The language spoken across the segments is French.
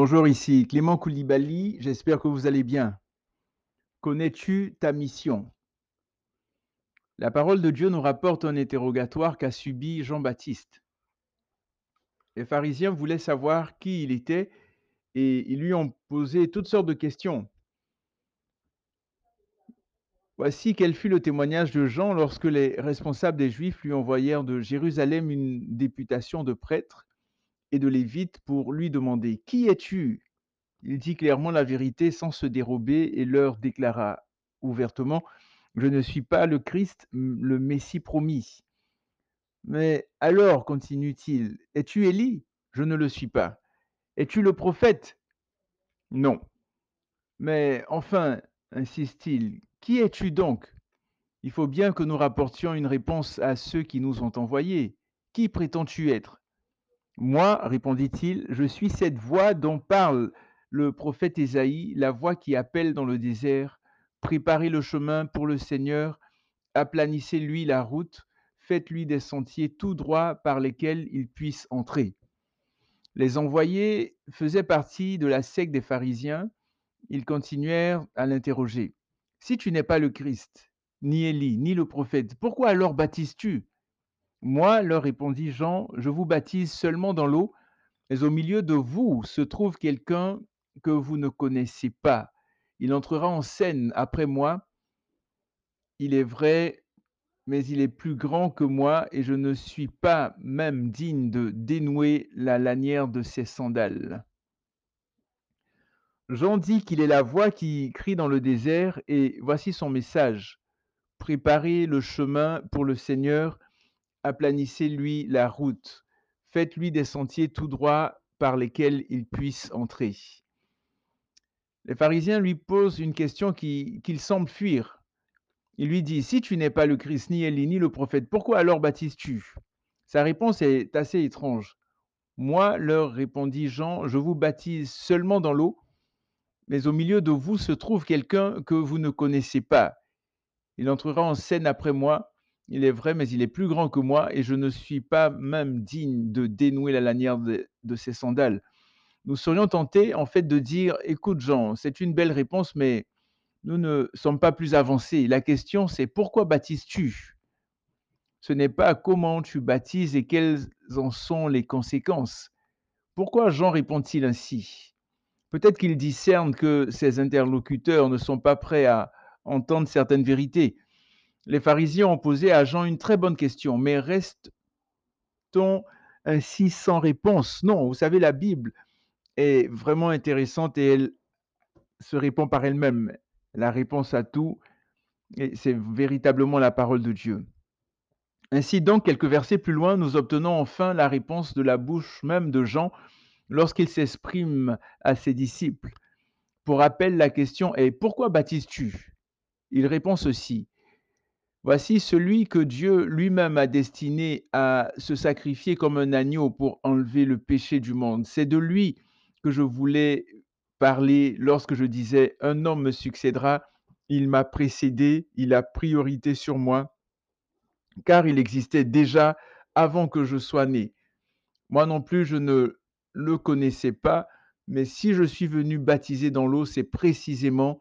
Bonjour, ici Clément Koulibaly, j'espère que vous allez bien. Connais-tu ta mission? La parole de Dieu nous rapporte un interrogatoire qu'a subi Jean-Baptiste. Les pharisiens voulaient savoir qui il était et ils lui ont posé toutes sortes de questions. Voici quel fut le témoignage de Jean lorsque les responsables des Juifs lui envoyèrent de Jérusalem une députation de prêtres et de lévites pour lui demander Qui es-tu? Il dit clairement la vérité sans se dérober et leur déclara ouvertement Je ne suis pas le Christ, le Messie promis. Mais alors, continue-t-il, es-tu Élie? Je ne le suis pas. Es-tu le prophète? Non. Mais enfin, insiste-t-il, qui es-tu donc? Il faut bien que nous rapportions une réponse à ceux qui nous ont envoyés. Qui prétends-tu être? Moi, répondit-il, je suis cette voix dont parle le prophète Ésaïe, la voix qui appelle dans le désert, Préparez le chemin pour le Seigneur, aplanissez-lui la route, faites-lui des sentiers tout droits par lesquels il puisse entrer. Les envoyés faisaient partie de la secte des pharisiens. Ils continuèrent à l'interroger. Si tu n'es pas le Christ, ni Élie, ni le prophète, pourquoi alors baptises-tu? Moi, leur répondit Jean, je vous baptise seulement dans l'eau, mais au milieu de vous se trouve quelqu'un que vous ne connaissez pas. Il entrera en scène après moi. Il est vrai, mais il est plus grand que moi et je ne suis pas même digne de dénouer la lanière de ses sandales. Jean dit qu'il est la voix qui crie dans le désert et voici son message. Préparez le chemin pour le Seigneur, aplanissez-lui la route, faites-lui des sentiers tout droits par lesquels il puisse entrer. Les pharisiens lui posent une question qu'il qui semble fuir. Il lui dit, Si tu n'es pas le Christ, ni Élie, ni le prophète, pourquoi alors baptises-tu? Sa réponse est assez étrange. Moi, leur répondit Jean, je vous baptise seulement dans l'eau, mais au milieu de vous se trouve quelqu'un que vous ne connaissez pas. Il entrera en scène après moi. Il est vrai, mais il est plus grand que moi, et je ne suis pas même digne de dénouer la lanière de, ses sandales nous serions tentés en fait de dire, écoute Jean, c'est une belle réponse, mais nous ne sommes pas plus avancés. La question c'est pourquoi baptises-tu? Ce n'est pas comment tu baptises et quelles en sont les conséquences. Pourquoi Jean répond-il ainsi? Peut-être qu'il discerne que ses interlocuteurs ne sont pas prêts à entendre certaines vérités. Les pharisiens ont posé à Jean une très bonne question, mais reste-t-on ainsi sans réponse? Non, vous savez, la Bible est vraiment intéressante et elle se répond par elle-même. La réponse à tout, c'est véritablement la parole de Dieu. Ainsi donc, quelques versets plus loin, nous obtenons enfin la réponse de la bouche même de Jean lorsqu'il s'exprime à ses disciples. Pour rappel, la question est Pourquoi baptises-tu? Il répond ceci Voici celui que Dieu lui-même a destiné à se sacrifier comme un agneau pour enlever le péché du monde. C'est de lui que je voulais parler lorsque je disais un homme me succédera, il m'a précédé, il a priorité sur moi, car il existait déjà avant que je sois né. Moi non plus, je ne le connaissais pas, mais si je suis venu baptiser dans l'eau, c'est précisément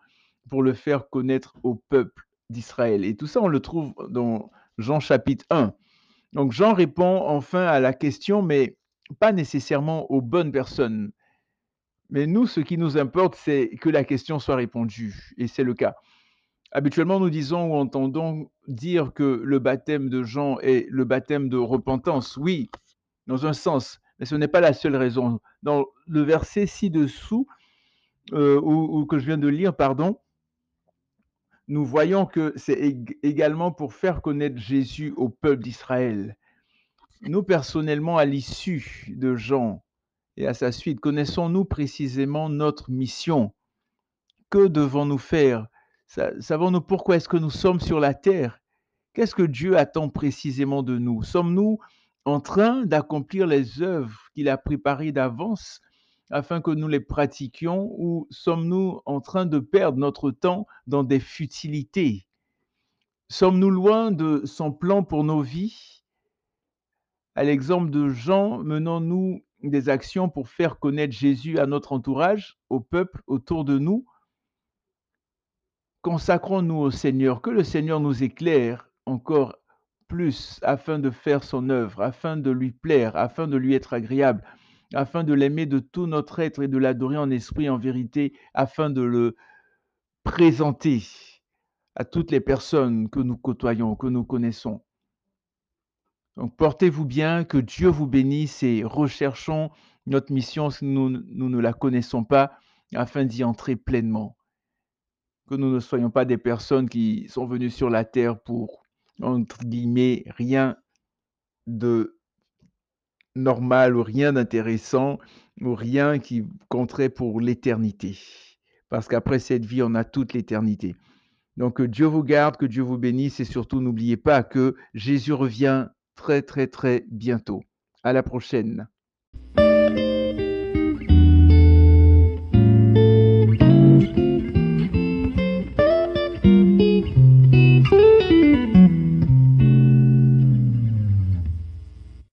pour le faire connaître au peuple d'Israël. Et tout ça, on le trouve dans Jean chapitre 1. Donc Jean répond enfin à la question, mais pas nécessairement aux bonnes personnes. Mais nous, ce qui nous importe, c'est que la question soit répondue, et c'est le cas. Habituellement, nous disons ou entendons dire que le baptême de Jean est le baptême de repentance. Oui, dans un sens, mais ce n'est pas la seule raison. Dans le verset ci-dessous, euh, ou, ou, que je viens de lire, pardon, nous voyons que c'est également pour faire connaître Jésus au peuple d'Israël. Nous, personnellement, à l'issue de Jean, et à sa suite, connaissons-nous précisément notre mission? Que devons-nous faire? Savons-nous pourquoi est-ce que nous sommes sur la terre? Qu'est-ce que Dieu attend précisément de nous? Sommes-nous en train d'accomplir les œuvres qu'il a préparées d'avance afin que nous les pratiquions ou sommes-nous en train de perdre notre temps dans des futilités? Sommes-nous loin de son plan pour nos vies? À l'exemple de Jean, menons-nous des actions pour faire connaître Jésus à notre entourage, au peuple autour de nous? Consacrons-nous au Seigneur, que le Seigneur nous éclaire encore plus afin de faire son œuvre, afin de lui plaire, afin de lui être agréable, afin de l'aimer de tout notre être et de l'adorer en esprit en vérité, afin de le présenter à toutes les personnes que nous côtoyons, que nous connaissons. Donc portez-vous bien, que Dieu vous bénisse et recherchons notre mission si nous, nous ne la connaissons pas afin d'y entrer pleinement. Que nous ne soyons pas des personnes qui sont venues sur la terre pour, entre guillemets, rien de normal ou rien d'intéressant ou rien qui compterait pour l'éternité. Parce qu'après cette vie, on a toute l'éternité. Donc que Dieu vous garde, que Dieu vous bénisse et surtout n'oubliez pas que Jésus revient très très très bientôt. À la prochaine.